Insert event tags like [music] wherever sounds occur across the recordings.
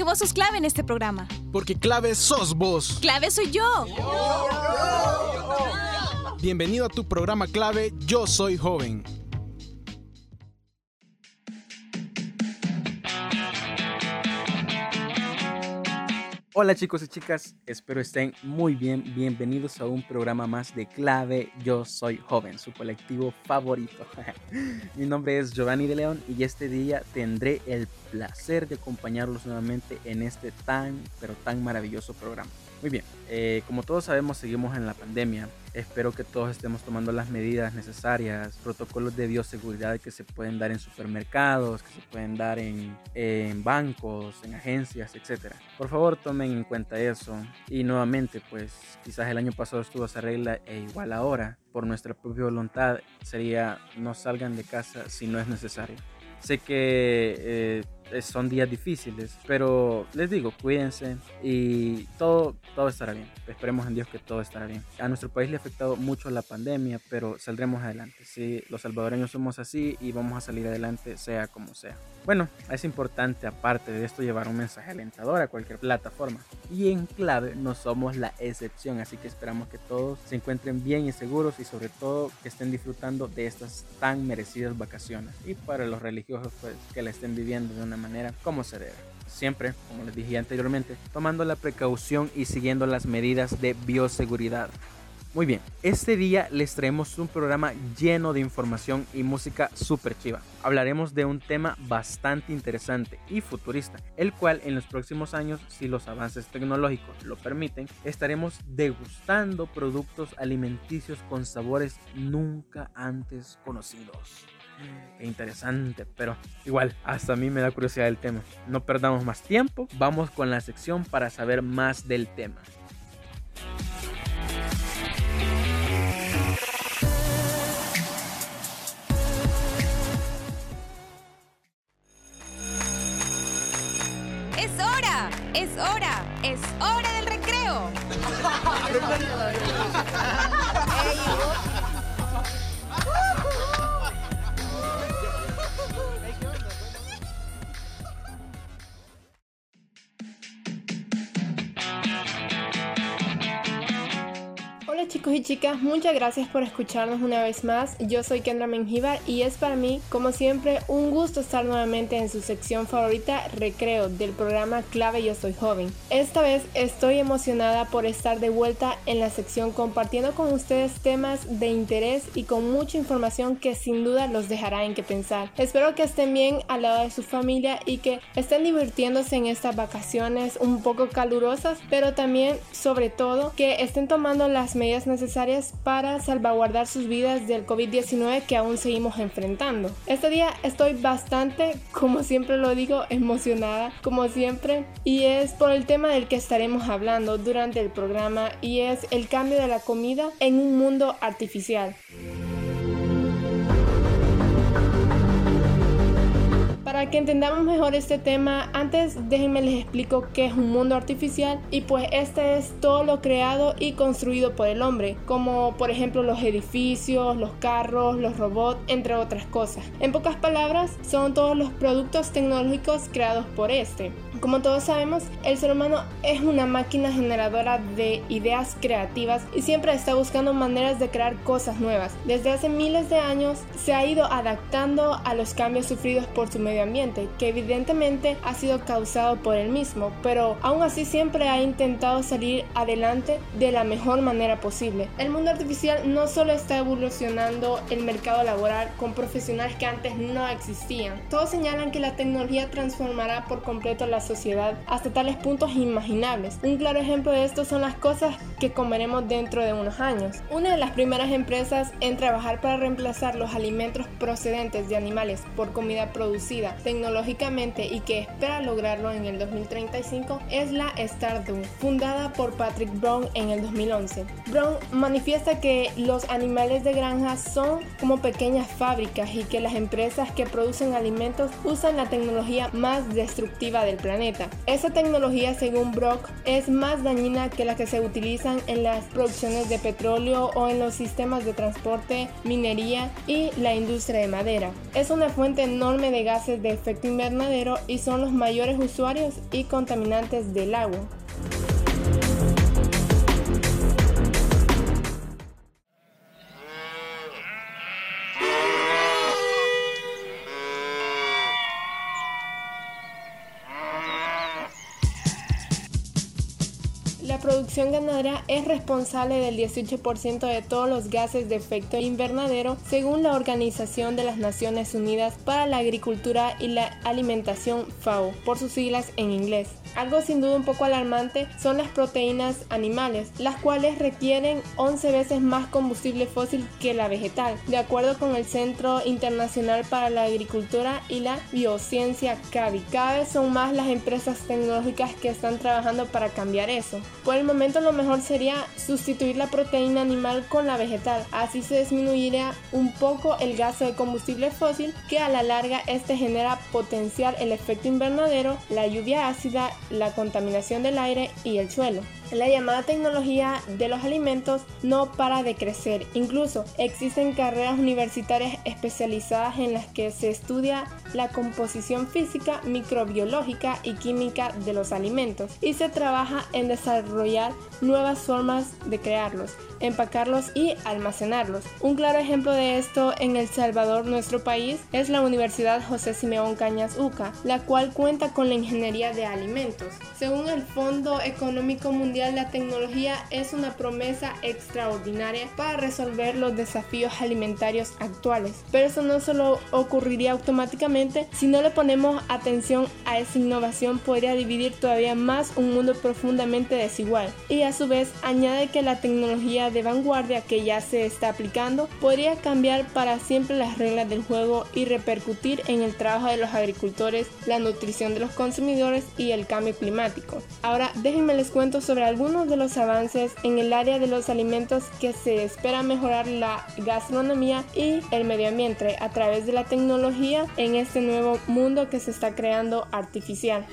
Porque vos sos clave en este programa. Porque clave sos vos. Clave soy yo. Bienvenido a tu programa clave Yo Soy Joven. Hola chicos y chicas, espero estén muy bien. Bienvenidos a un programa más de Clave Yo Soy Joven, su colectivo favorito. [laughs] Mi nombre es Giovanni de León y este día tendré el placer de acompañarlos nuevamente en este tan, pero tan maravilloso programa. Muy bien, eh, como todos sabemos seguimos en la pandemia. Espero que todos estemos tomando las medidas necesarias, protocolos de bioseguridad que se pueden dar en supermercados, que se pueden dar en, en bancos, en agencias, etc. Por favor tomen en cuenta eso. Y nuevamente, pues quizás el año pasado estuvo esa regla e igual ahora, por nuestra propia voluntad, sería no salgan de casa si no es necesario. Sé que eh, son días difíciles, pero les digo, cuídense y todo, todo estará bien. Esperemos en Dios que todo estará bien. A nuestro país le ha afectado mucho la pandemia, pero saldremos adelante. Sí, los salvadoreños somos así y vamos a salir adelante sea como sea. Bueno, es importante aparte de esto llevar un mensaje alentador a cualquier plataforma. Y en clave no somos la excepción, así que esperamos que todos se encuentren bien y seguros y sobre todo que estén disfrutando de estas tan merecidas vacaciones. Y para los religiosos pues que la estén viviendo de una manera como se debe. Siempre, como les dije anteriormente, tomando la precaución y siguiendo las medidas de bioseguridad. Muy bien, este día les traemos un programa lleno de información y música súper chiva. Hablaremos de un tema bastante interesante y futurista, el cual en los próximos años, si los avances tecnológicos lo permiten, estaremos degustando productos alimenticios con sabores nunca antes conocidos. Qué interesante, pero igual, hasta a mí me da curiosidad el tema. No perdamos más tiempo, vamos con la sección para saber más del tema. Es hora, es hora, es hora del recreo. [laughs] chicos y chicas, muchas gracias por escucharnos una vez más. Yo soy Kendra Mengíbar y es para mí, como siempre, un gusto estar nuevamente en su sección favorita Recreo del programa Clave Yo Soy Joven. Esta vez estoy emocionada por estar de vuelta en la sección compartiendo con ustedes temas de interés y con mucha información que sin duda los dejará en qué pensar. Espero que estén bien al lado de su familia y que estén divirtiéndose en estas vacaciones un poco calurosas, pero también, sobre todo, que estén tomando las medidas necesarias para salvaguardar sus vidas del COVID-19 que aún seguimos enfrentando. Este día estoy bastante, como siempre lo digo, emocionada, como siempre, y es por el tema del que estaremos hablando durante el programa y es el cambio de la comida en un mundo artificial. Para que entendamos mejor este tema, antes déjenme les explico qué es un mundo artificial y pues este es todo lo creado y construido por el hombre, como por ejemplo los edificios, los carros, los robots, entre otras cosas. En pocas palabras, son todos los productos tecnológicos creados por este. Como todos sabemos, el ser humano es una máquina generadora de ideas creativas y siempre está buscando maneras de crear cosas nuevas. Desde hace miles de años se ha ido adaptando a los cambios sufridos por su medio ambiente, que evidentemente ha sido causado por él mismo, pero aún así siempre ha intentado salir adelante de la mejor manera posible. El mundo artificial no solo está evolucionando el mercado laboral con profesionales que antes no existían, todos señalan que la tecnología transformará por completo la sociedad hasta tales puntos inimaginables. Un claro ejemplo de esto son las cosas que comeremos dentro de unos años. Una de las primeras empresas en trabajar para reemplazar los alimentos procedentes de animales por comida producida tecnológicamente y que espera lograrlo en el 2035 es la Stardew, fundada por Patrick Brown en el 2011. Brown manifiesta que los animales de granja son como pequeñas fábricas y que las empresas que producen alimentos usan la tecnología más destructiva del planeta Esta tecnología, según Brock, es más dañina que la que se utilizan en las producciones de petróleo o en los sistemas de transporte, minería y la industria de madera. Es una fuente enorme de gases de efecto invernadero y son los mayores usuarios y contaminantes del agua. Producción ganadera es responsable del 18% de todos los gases de efecto invernadero según la Organización de las Naciones Unidas para la Agricultura y la Alimentación FAO, por sus siglas en inglés. Algo sin duda un poco alarmante son las proteínas animales, las cuales requieren 11 veces más combustible fósil que la vegetal, de acuerdo con el Centro Internacional para la Agricultura y la Biociencia CAVI. Cada vez son más las empresas tecnológicas que están trabajando para cambiar eso. Por el momento lo mejor sería sustituir la proteína animal con la vegetal, así se disminuiría un poco el gasto de combustible fósil que a la larga este genera potenciar el efecto invernadero, la lluvia ácida, la contaminación del aire y el suelo. La llamada tecnología de los alimentos no para de crecer. Incluso existen carreras universitarias especializadas en las que se estudia la composición física, microbiológica y química de los alimentos y se trabaja en desarrollar nuevas formas de crearlos, empacarlos y almacenarlos. Un claro ejemplo de esto en El Salvador, nuestro país, es la Universidad José Simeón Cañas UCA, la cual cuenta con la ingeniería de alimentos. Según el Fondo Económico Mundial, la tecnología es una promesa extraordinaria para resolver los desafíos alimentarios actuales. Pero eso no solo ocurriría automáticamente, si no le ponemos atención a esa innovación podría dividir todavía más un mundo profundamente desigual. Y a su vez añade que la tecnología de vanguardia que ya se está aplicando podría cambiar para siempre las reglas del juego y repercutir en el trabajo de los agricultores, la nutrición de los consumidores y el cambio climático. Ahora déjenme les cuento sobre algunos de los avances en el área de los alimentos que se espera mejorar la gastronomía y el medio ambiente a través de la tecnología en este nuevo mundo que se está creando artificial.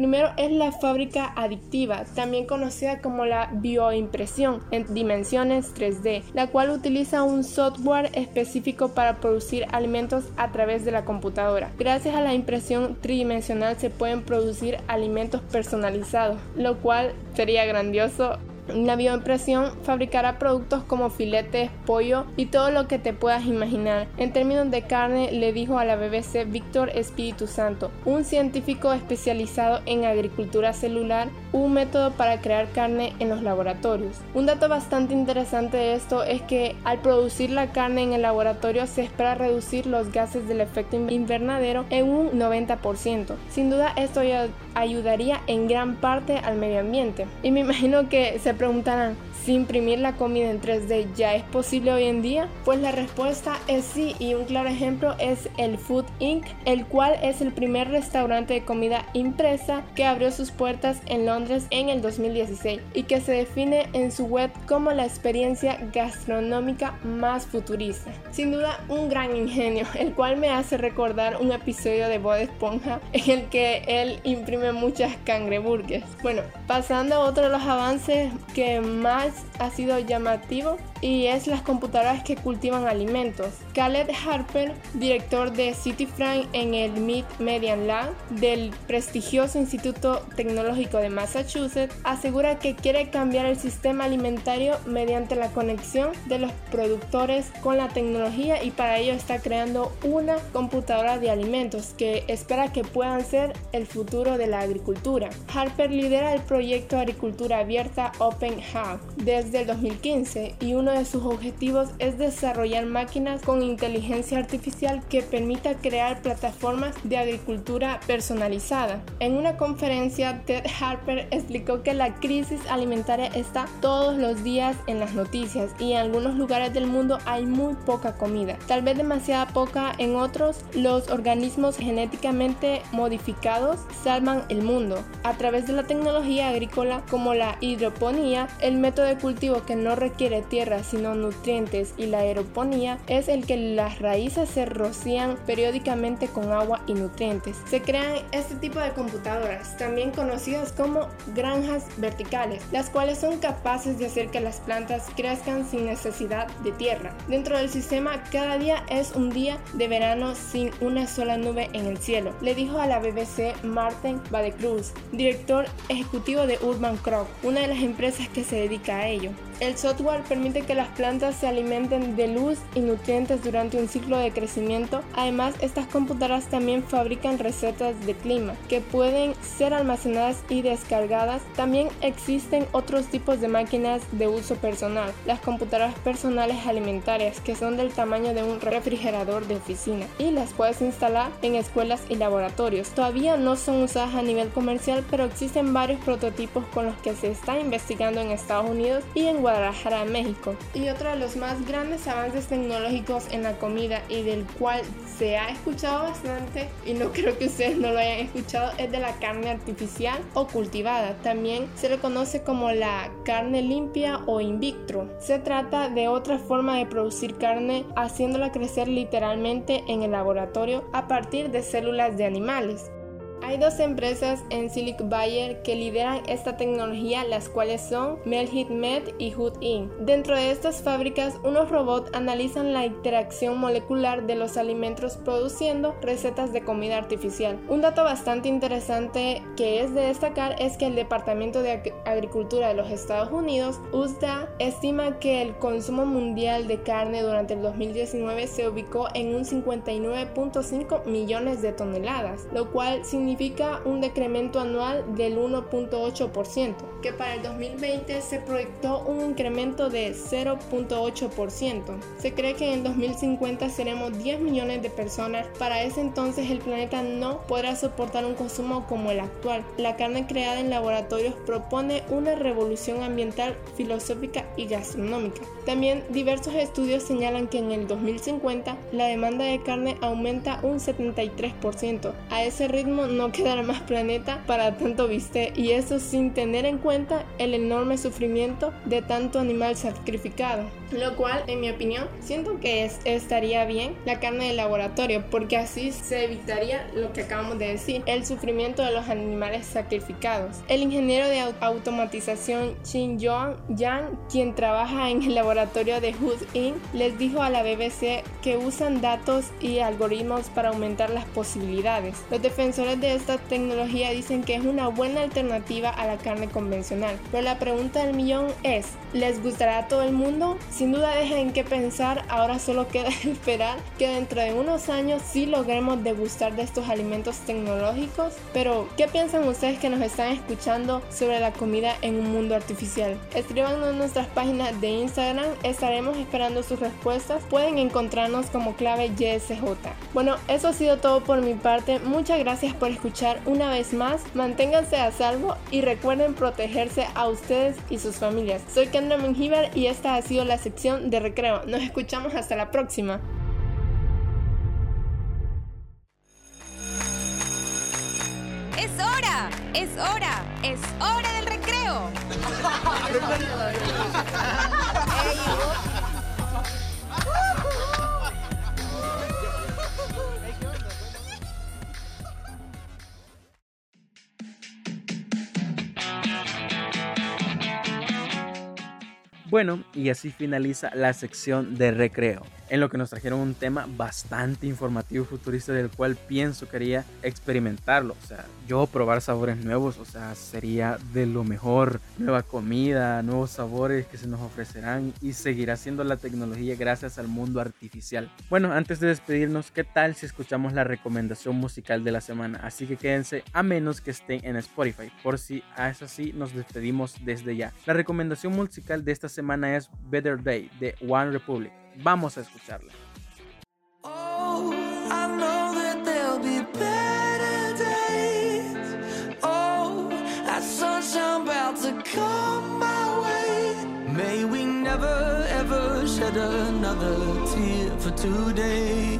Primero es la fábrica adictiva, también conocida como la bioimpresión en dimensiones 3D, la cual utiliza un software específico para producir alimentos a través de la computadora. Gracias a la impresión tridimensional se pueden producir alimentos personalizados, lo cual sería grandioso la bioimpresión fabricará productos como filetes, pollo y todo lo que te puedas imaginar. En términos de carne, le dijo a la BBC Víctor Espíritu Santo, un científico especializado en agricultura celular, un método para crear carne en los laboratorios. Un dato bastante interesante de esto es que al producir la carne en el laboratorio se espera reducir los gases del efecto invernadero en un 90%. Sin duda esto ayudaría en gran parte al medio ambiente. Y me imagino que se preguntarán, si imprimir la comida en 3D ya es posible hoy en día? Pues la respuesta es sí y un claro ejemplo es el Food Inc., el cual es el primer restaurante de comida impresa que abrió sus puertas en Londres en el 2016 y que se define en su web como la experiencia gastronómica más futurista. Sin duda un gran ingenio, [laughs] el cual me hace recordar un episodio de Bob Esponja en el que él imprime muchas cangreburgers. Bueno, pasando a otro de los avances que más ha sido llamativo y es las computadoras que cultivan alimentos. Khaled Harper, director de CityFrank en el Mid Median Lab del prestigioso Instituto Tecnológico de Massachusetts, asegura que quiere cambiar el sistema alimentario mediante la conexión de los productores con la tecnología y para ello está creando una computadora de alimentos que espera que puedan ser el futuro de la agricultura. Harper lidera el proyecto Agricultura Abierta Open Hub desde el 2015 y uno de sus objetivos es desarrollar máquinas con inteligencia artificial que permita crear plataformas de agricultura personalizada. En una conferencia, Ted Harper explicó que la crisis alimentaria está todos los días en las noticias y en algunos lugares del mundo hay muy poca comida, tal vez demasiada poca en otros. Los organismos genéticamente modificados salvan el mundo. A través de la tecnología agrícola como la hidroponía, el método de cultivo que no requiere tierra sino nutrientes y la aeroponía es el que las raíces se rocían periódicamente con agua y nutrientes. Se crean este tipo de computadoras, también conocidas como granjas verticales, las cuales son capaces de hacer que las plantas crezcan sin necesidad de tierra. Dentro del sistema, cada día es un día de verano sin una sola nube en el cielo, le dijo a la BBC Martin Badecruz, director ejecutivo de Urban Crop, una de las empresas que se dedica a ello. El software permite que las plantas se alimenten de luz y nutrientes durante un ciclo de crecimiento. Además, estas computadoras también fabrican recetas de clima que pueden ser almacenadas y descargadas. También existen otros tipos de máquinas de uso personal, las computadoras personales alimentarias que son del tamaño de un refrigerador de oficina y las puedes instalar en escuelas y laboratorios. Todavía no son usadas a nivel comercial, pero existen varios prototipos con los que se está investigando en Estados Unidos y en Guadalajara, México. Y otro de los más grandes avances tecnológicos en la comida y del cual se ha escuchado bastante y no [laughs] creo que ustedes no lo hayan escuchado es de la carne artificial o cultivada. También se le conoce como la carne limpia o in vitro. Se trata de otra forma de producir carne haciéndola crecer literalmente en el laboratorio a partir de células de animales. Hay dos empresas en Silicon Valley que lideran esta tecnología, las cuales son Melhit Med y Hood Inc. Dentro de estas fábricas, unos robots analizan la interacción molecular de los alimentos produciendo recetas de comida artificial. Un dato bastante interesante que es de destacar es que el Departamento de Agricultura de los Estados Unidos, USDA, estima que el consumo mundial de carne durante el 2019 se ubicó en un 59.5 millones de toneladas, lo cual significa un decremento anual del 1.8%, que para el 2020 se proyectó un incremento de 0.8%. Se cree que en 2050 seremos 10 millones de personas. Para ese entonces el planeta no podrá soportar un consumo como el actual. La carne creada en laboratorios propone una revolución ambiental, filosófica y gastronómica. También diversos estudios señalan que en el 2050 la demanda de carne aumenta un 73%. A ese ritmo no quedará más planeta para tanto viste y eso sin tener en cuenta el enorme sufrimiento de tanto animal sacrificado. Lo cual, en mi opinión, siento que es, estaría bien la carne de laboratorio porque así se evitaría lo que acabamos de decir, el sufrimiento de los animales sacrificados. El ingeniero de automatización Shin Yong Yang, quien trabaja en el laboratorio de Hood Inc., les dijo a la BBC que usan datos y algoritmos para aumentar las posibilidades. Los defensores de esta tecnología dicen que es una buena alternativa a la carne convencional. Pero la pregunta del millón es, ¿les gustará a todo el mundo? Sin duda dejen que pensar, ahora solo queda [laughs] esperar que dentro de unos años sí logremos degustar de estos alimentos tecnológicos. Pero, ¿qué piensan ustedes que nos están escuchando sobre la comida en un mundo artificial? Escríbanos en nuestras páginas de Instagram, estaremos esperando sus respuestas. Pueden encontrarnos como clave YSJ. Bueno, eso ha sido todo por mi parte. Muchas gracias por escuchar una vez más. Manténganse a salvo y recuerden protegerse a ustedes y sus familias. Soy Kendra Menjivar y esta ha sido la sección de recreo. Nos escuchamos hasta la próxima. Es hora, es hora, es hora del recreo. [laughs] Bueno, y así finaliza la sección de recreo en lo que nos trajeron un tema bastante informativo futurista del cual pienso quería experimentarlo. O sea, yo probar sabores nuevos, o sea, sería de lo mejor. Nueva comida, nuevos sabores que se nos ofrecerán y seguirá siendo la tecnología gracias al mundo artificial. Bueno, antes de despedirnos, ¿qué tal si escuchamos la recomendación musical de la semana? Así que quédense a menos que estén en Spotify, por si a eso sí nos despedimos desde ya. La recomendación musical de esta semana es Better Day de One Republic. Vamos a escucharla. Oh, I know that there'll be better days. Oh, that sunshine about to come my way. May we never ever shed another tear for today.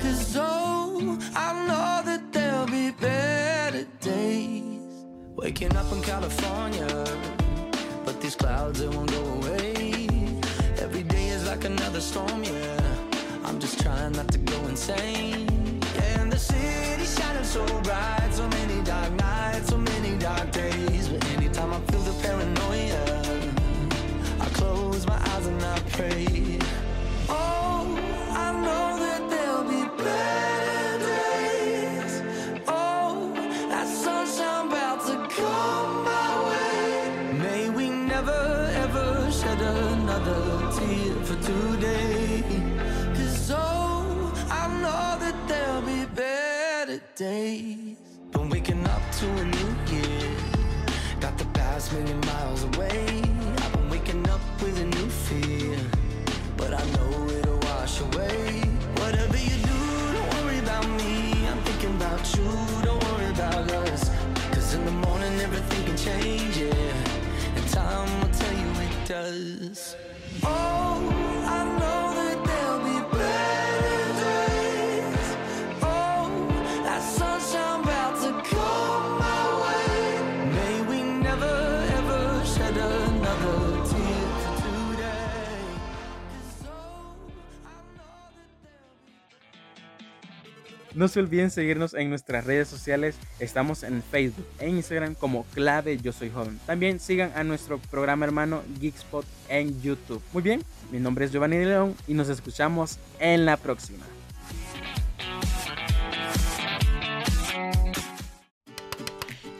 Cause oh, I know that there'll be better days. waking up in California, but these clouds they won't go away. Like another storm, yeah. I'm just trying not to go insane. Yeah, and the city's shining so bright, so many dark nights, so many dark days. But anytime I feel the paranoia, I close my eyes and I pray. Jesus. No se olviden seguirnos en nuestras redes sociales. Estamos en Facebook e Instagram como Clave Yo Soy Joven. También sigan a nuestro programa hermano Geekspot en YouTube. Muy bien, mi nombre es Giovanni de León y nos escuchamos en la próxima.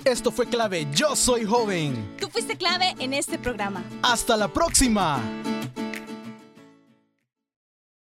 Esto fue clave Yo Soy Joven. Tú fuiste clave en este programa. Hasta la próxima.